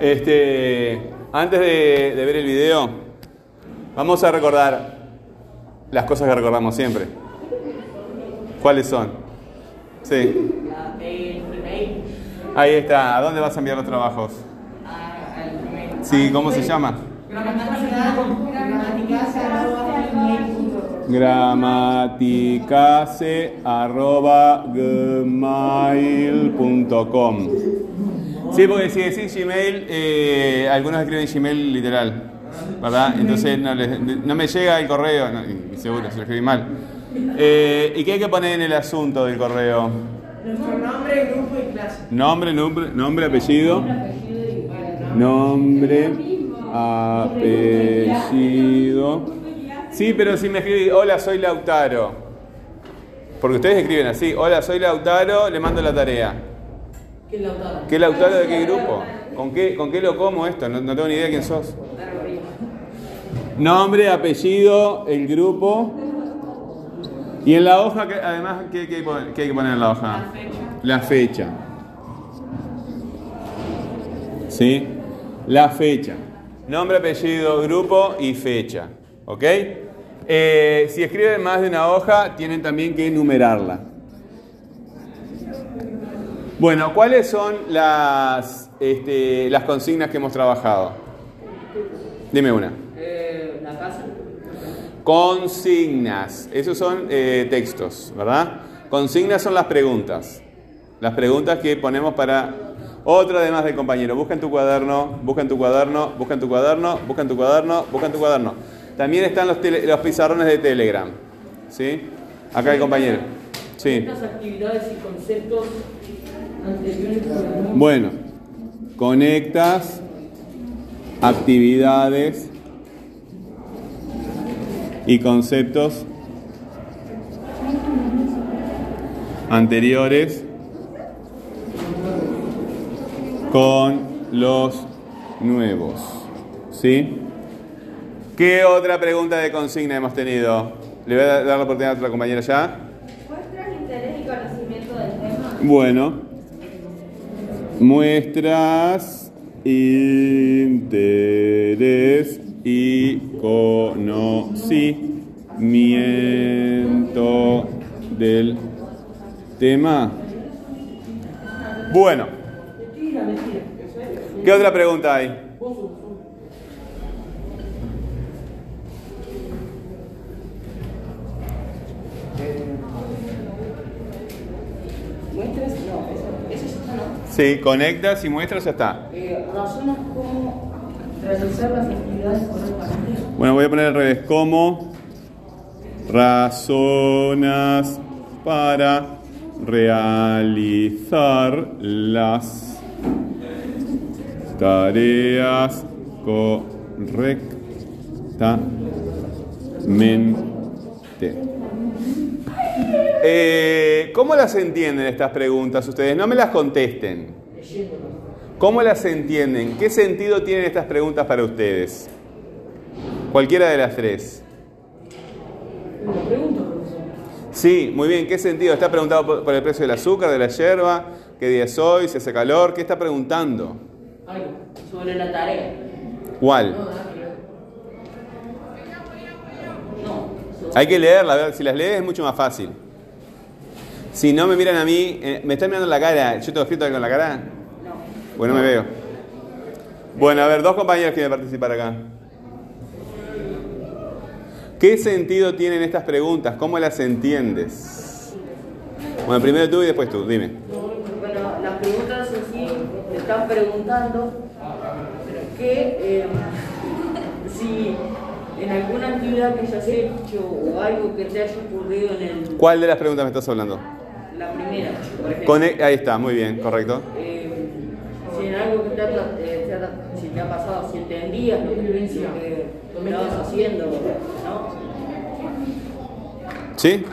Este, antes de, ver el video, vamos a recordar las cosas que recordamos siempre. ¿Cuáles son? Sí. Ahí está. ¿A dónde vas a enviar los trabajos? Sí, ¿cómo se llama? gramaticase.gmail.com Sí, porque si decís Gmail, eh, algunos escriben Gmail literal, ¿verdad? Entonces no, les- no me llega el correo, no, seguro, se lo escribí mal. Eh, ¿Y qué hay que poner en el asunto del correo? Nuestro nombre, grupo y clase. Nombre, nombre, nombre, apellido. Nombre, apellido. Sí, pero si me escribís, hola, soy Lautaro. Porque ustedes escriben así, hola, soy Lautaro, le mando la tarea. ¿Qué Lautaro? ¿Qué Lautaro de qué grupo? ¿Con qué, con qué lo como esto? No, no tengo ni idea de quién sos. Nombre, apellido, el grupo. Y en la hoja, ¿qué- además, ¿qué, qué hay que poner- qué hay que poner en la hoja? La fecha. ¿Sí? La fecha. Nombre, apellido, grupo y fecha. ¿Ok? Eh, si escriben más de una hoja, tienen también que numerarla. Bueno, ¿cuáles son las, este, las consignas que hemos trabajado? Dime una. Eh, la casa. Consignas. Esos son eh, textos, ¿verdad? Consignas son las preguntas. Las preguntas que ponemos para otra además del compañero. Busca en tu cuaderno, busca en tu cuaderno, busca en tu cuaderno, busca en tu cuaderno, busca en tu cuaderno. También están los, tele- los pizarrones de Telegram. ¿Sí? Acá el compañero. Sí. Actividades y conceptos Bueno, conectas actividades y conceptos anteriores con los nuevos. ¿Sí? ¿Qué otra pregunta de consigna hemos tenido? Le voy a dar la oportunidad a otra compañera ya. ¿Muestras interés y conocimiento del tema? Bueno, muestras interés y conocimiento del tema. Bueno, ¿qué otra pregunta hay? muestras, no, eso, eso ya está, ¿no? Sí, conectas y muestras, ya está. Eh, razonas cómo realizar las actividades correctamente. Bueno, voy a poner al revés. ¿Cómo razonas para realizar las tareas correctamente? Eh, ¿Cómo las entienden estas preguntas ustedes? No me las contesten. ¿Cómo las entienden? ¿Qué sentido tienen estas preguntas para ustedes? Cualquiera de las tres. Sí, muy bien. ¿Qué sentido? ¿Está preguntado por, el precio del azúcar, de la yerba? ¿Qué día es hoy? ¿Si hace calor? ¿Qué está preguntando? Algo sobre la tarea. ¿Cuál? No, Hay que leerla, si las lees es mucho más fácil. Si no me miran a mí, eh, ¿me están mirando la cara? ¿Yo tengo escrito algo en la cara? no. Bueno, me veo. Bueno, a ver, dos compañeros quieren participar acá. ¿Qué sentido tienen estas preguntas? ¿Cómo las entiendes? Bueno, primero tú y después tú, dime. Bueno, las preguntas en sí te están preguntando que eh, si en alguna actividad que hayas hecho o algo que te haya ocurrido en el, ¿Cuál de las preguntas me estás hablando? La primera, por ejemplo, Cone- Ahí está, muy bien, correcto. eh, si en algo que te ha, eh, te ha- si te ha pasado, si entendías lo que, lo que estabas haciendo, ¿no? ¿Sí?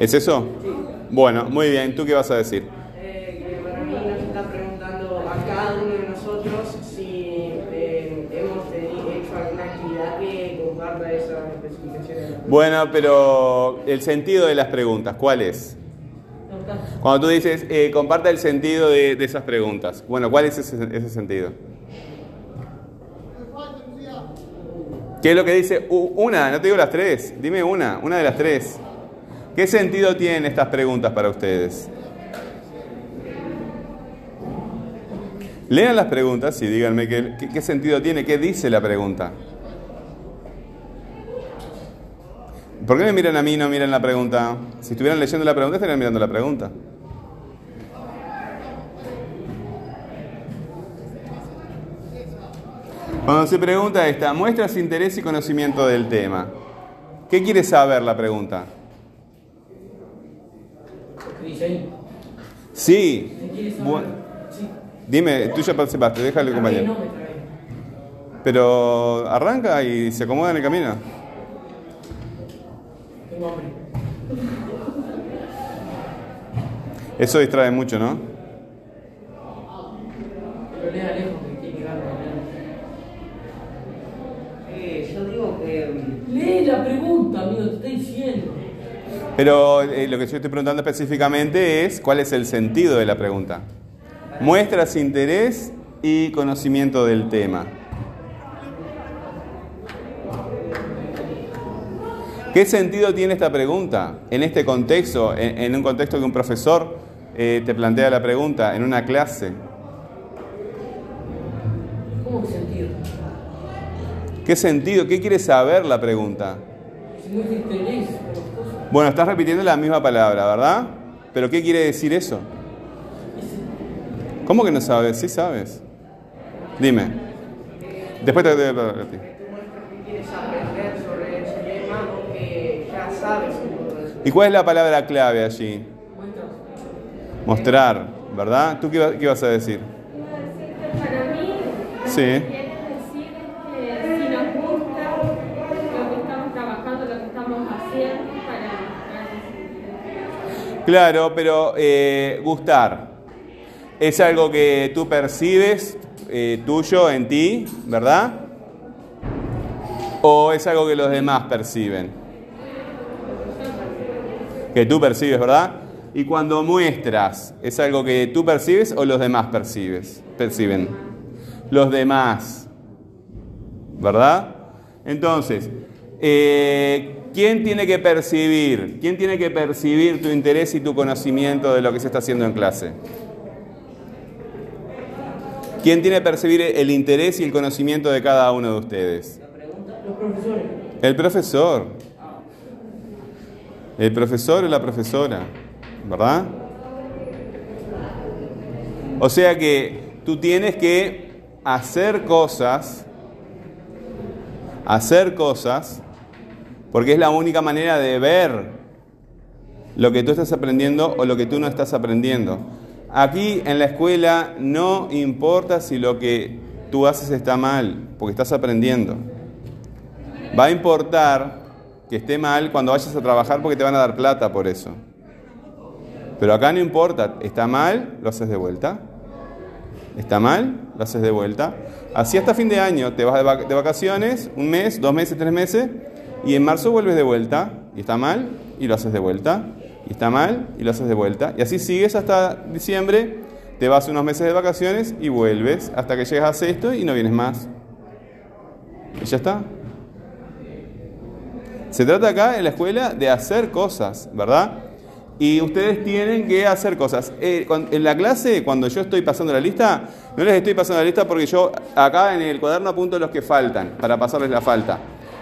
¿Es eso? Bueno, muy bien. ¿Tú qué vas a decir? Eh, que para mí nos está preguntando a cada uno de nosotros si eh, hemos hecho alguna actividad que comparta esas especificaciones. Bueno, pero el sentido de las preguntas, ¿cuál es? Cuando tú dices, eh, comparta el sentido de, de esas preguntas. Bueno, ¿cuál es ese, ese sentido? ¿Qué es lo que dice? Una, no te digo las tres. Dime una, una de las tres. ¿Qué sentido tienen estas preguntas para ustedes? Lean las preguntas y díganme qué, qué- qué sentido tiene, qué dice la pregunta. ¿Por qué me miran a mí y no miran la pregunta? Si estuvieran leyendo la pregunta, estarían mirando la pregunta. Cuando se pregunta esta, muestras interés y conocimiento del tema. ¿Qué quiere saber la pregunta? Sí. ¿Qué quiere saber? Bu- Sí. Dime, tú ya participaste, déjale compañero. trae. Pero arranca y se acomoda en el camino. Tengo hambre. Eso distrae mucho, ¿no? Pero lea lejos que quiere llegar. Eh, yo digo que mm, Lee la pregunta, amigo, te estoy diciendo. Pero eh, lo que yo estoy preguntando específicamente es cuál es el sentido de la pregunta. Muestras interés y conocimiento del tema. ¿Qué sentido tiene esta pregunta en este contexto, en, en un contexto que un profesor eh, te plantea la pregunta en una clase? ¿Cómo que sentido? ¿Qué sentido? ¿Qué quiere saber la pregunta? Si no te interés por las cosas. Bueno, estás repitiendo la misma palabra, ¿verdad? ¿Pero qué quiere decir eso? ¿Cómo que no sabes? Sí sabes. Dime. Después te un poco de eso. ¿Y cuál es la palabra clave allí? Mostrar, ¿verdad? ¿Tú qué, qué ibas a decir? Para mí Sí. Claro, pero eh, gustar es algo que tú percibes eh, tuyo en ti, ¿verdad? ¿O es algo que los demás perciben? Que tú percibes, ¿verdad? Y cuando muestras, ¿es algo que tú percibes o los demás percibes? Perciben. Los demás. ¿Verdad? Entonces, eh, ¿quién tiene que percibir? ¿Quién tiene que percibir tu interés y tu conocimiento de lo que se está haciendo en clase? ¿Quién tiene que percibir el interés y el conocimiento de cada uno de ustedes? Los profesores. El profesor. El profesor o la profesora, ¿verdad? O sea que tú tienes que hacer cosas, hacer cosas, porque es la única manera de ver lo que tú estás aprendiendo o lo que tú no estás aprendiendo. Aquí en la escuela no importa si lo que tú haces está mal, porque estás aprendiendo. Va a importar que esté mal cuando vayas a trabajar porque te van a dar plata por eso. Pero acá no importa, está mal, lo haces de vuelta. Está mal, lo haces de vuelta. Así hasta fin de año, te vas de, vac- de vacaciones, un mes, dos meses, tres meses, y en marzo vuelves de vuelta. Y está mal, y lo haces de vuelta. Y está mal, y lo haces de vuelta. Y así sigues hasta diciembre, te vas unos meses de vacaciones y vuelves hasta que llegas a sexto y no vienes más. Y ya está. Se trata acá en la escuela de hacer cosas, ¿verdad? Y ustedes tienen que hacer cosas. Eh, en la clase, cuando yo estoy pasando la lista, no les estoy pasando la lista porque yo acá en el cuaderno apunto los que faltan para pasarles la falta.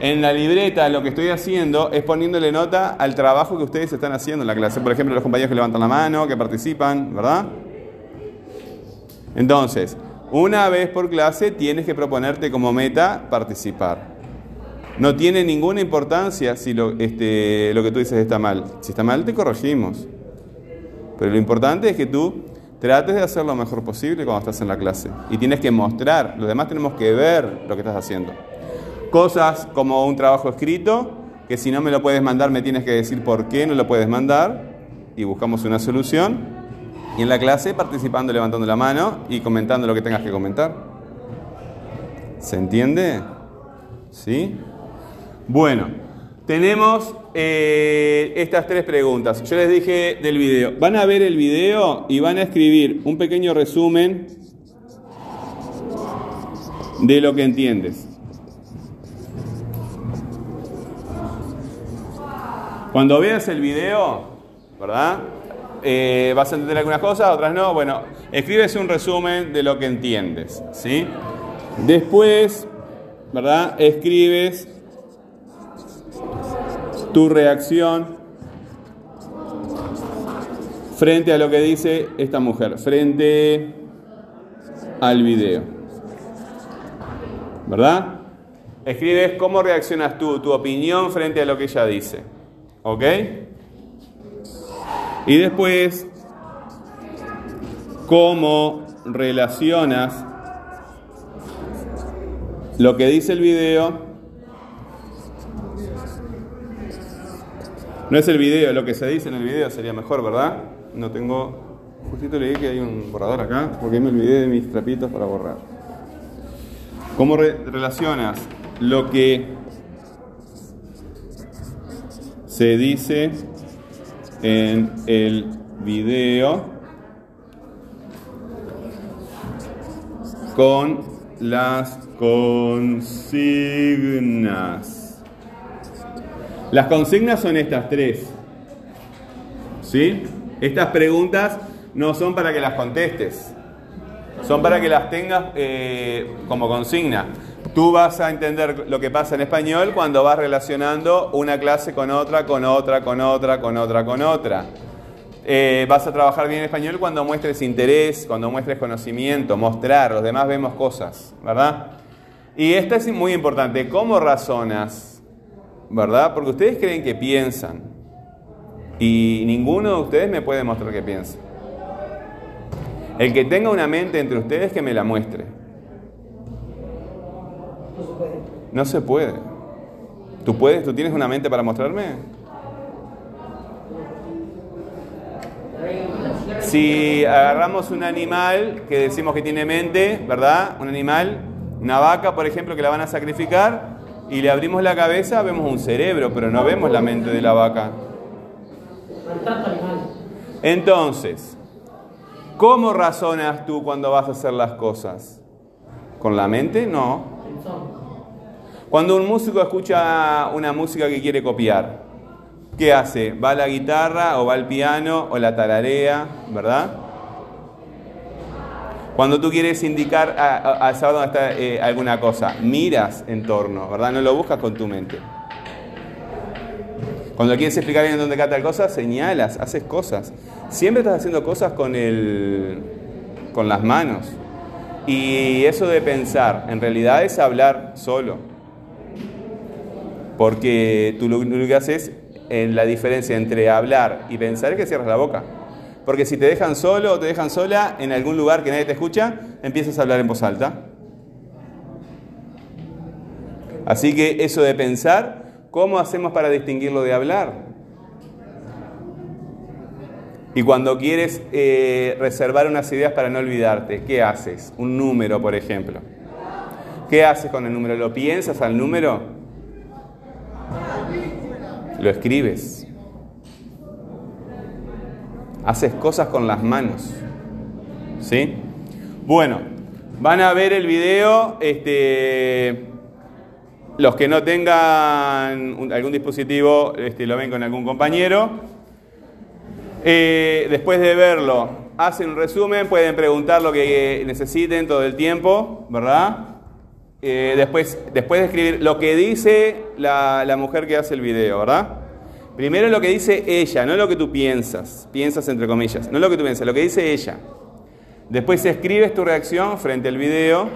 En la libreta lo que estoy haciendo es poniéndole nota al trabajo que ustedes están haciendo en la clase. Por ejemplo, los compañeros que levantan la mano, que participan, ¿verdad? Entonces, una vez por clase tienes que proponerte como meta participar. No tiene ninguna importancia si lo, este, lo que tú dices está mal. Si está mal, te corregimos. Pero lo importante es que tú trates de hacer lo mejor posible cuando estás en la clase. Y tienes que mostrar, los demás tenemos que ver lo que estás haciendo. Cosas como un trabajo escrito, que si no me lo puedes mandar me tienes que decir por qué no lo puedes mandar y buscamos una solución. Y en la clase participando, levantando la mano y comentando lo que tengas que comentar. ¿Se entiende? ¿Sí? Bueno, tenemos eh, estas tres preguntas. Yo les dije del video. Van a ver el video y van a escribir un pequeño resumen de lo que entiendes. Cuando veas el video, ¿verdad? Eh, vas a entender algunas cosas, otras no. Bueno, escribes un resumen de lo que entiendes, ¿sí? Después, ¿verdad? Escribes tu reacción frente a lo que dice esta mujer, frente al video. ¿Verdad? Escribes cómo reaccionas tú, tu opinión frente a lo que ella dice. ¿Ok? Y después, cómo relacionas lo que dice el video. No es el video, lo que se dice en el video sería mejor, ¿verdad? No tengo... Justito leí que hay un borrador acá, porque me olvidé de mis trapitos para borrar. ¿Cómo re- relacionas lo que se dice en el video con las consignas. Las consignas son estas tres. ¿Sí? Estas preguntas no son para que las contestes, son para que las tengas eh, como consigna. Tú vas a entender lo que pasa en español cuando vas relacionando una clase con otra, con otra, con otra, con otra, con otra. Eh, vas a trabajar bien en español cuando muestres interés, cuando muestres conocimiento, mostrar, los demás vemos cosas, ¿verdad? Y esta es muy importante, ¿cómo razonas? ¿Verdad? Porque ustedes creen que piensan y ninguno de ustedes me puede mostrar que piensa. El que tenga una mente entre ustedes que me la muestre. No se puede. ¿Tú puedes? ¿Tú tienes una mente para mostrarme? Si agarramos un animal que decimos que tiene mente, ¿verdad? Un animal, una vaca, por ejemplo, que la van a sacrificar, y le abrimos la cabeza, vemos un cerebro, pero no vemos la mente de la vaca. Entonces, ¿cómo razonas tú cuando vas a hacer las cosas? ¿Con la mente? No. Cuando un músico escucha una música que quiere copiar, ¿qué hace? ¿Va a la guitarra o va al piano o la tararea, verdad? Cuando tú quieres indicar a, a- a saber dónde está eh, alguna cosa, miras en torno, ¿verdad? No lo buscas con tu mente. Cuando quieres explicar bien dónde está tal cosa, señalas, haces cosas. Siempre estás haciendo cosas con, el, con las manos. Y eso de pensar, en realidad es hablar solo. Porque tú lo, que haces, en la diferencia entre hablar y pensar es que cierras la boca. Porque si te dejan solo o te dejan sola en algún lugar que nadie te escucha, empiezas a hablar en voz alta. Así que eso de pensar, ¿cómo hacemos para distinguirlo de hablar? Y cuando quieres eh, reservar unas ideas para no olvidarte, ¿qué haces? Un número, por ejemplo. ¿Qué haces con el número? ¿Lo piensas al número? Lo escribes. Haces cosas con las manos. ¿Sí? Bueno, van a ver el video. Este, los que no tengan algún dispositivo, este, lo ven con algún compañero. Eh, después de verlo, hacen un resumen, pueden preguntar lo que necesiten todo el tiempo, ¿verdad? Eh, después, después de escribir lo que dice la, la mujer que hace el video, ¿verdad? Primero lo que dice ella, no lo que tú piensas, piensas entre comillas, no lo que tú piensas, lo que dice ella. Después escribes tu reacción frente al video,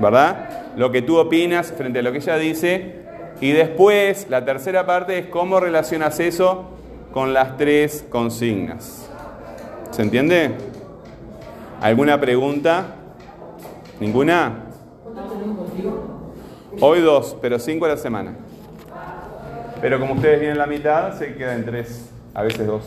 ¿verdad? Lo que tú opinas frente a lo que ella dice. Y después, la tercera parte es cómo relacionas eso con las tres consignas. ¿Se entiende? ¿Alguna pregunta? ¿Ninguna? Hoy dos, pero cinco a la semana. Pero como ustedes vienen la mitad, se quedan tres, a veces dos.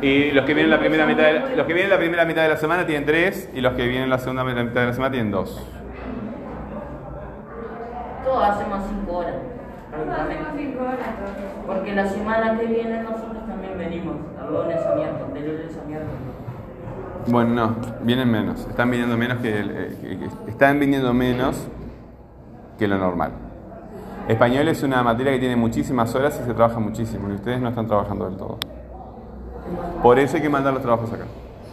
Y los que vienen la primera mitad de, los que vienen la primera mitad de la semana tienen tres y los que vienen la segunda mitad de la semana tienen dos. sábado hacemos 5 horas. prácticamente. Hacemos cinco horas. Porque la semana que viene nosotros también venimos, a lunes a miércoles, de lunes a miércoles. Bueno, no, vienen menos. Están viniendo menos que, el- eh, que- que- están viniendo menos que lo normal. Español es una materia que tiene muchísimas horas y se trabaja muchísimo y ustedes no están trabajando del todo. Por eso hay que mandar los trabajos acá.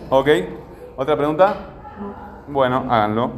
¿Ok? ¿Otra pregunta? Bueno, háganlo.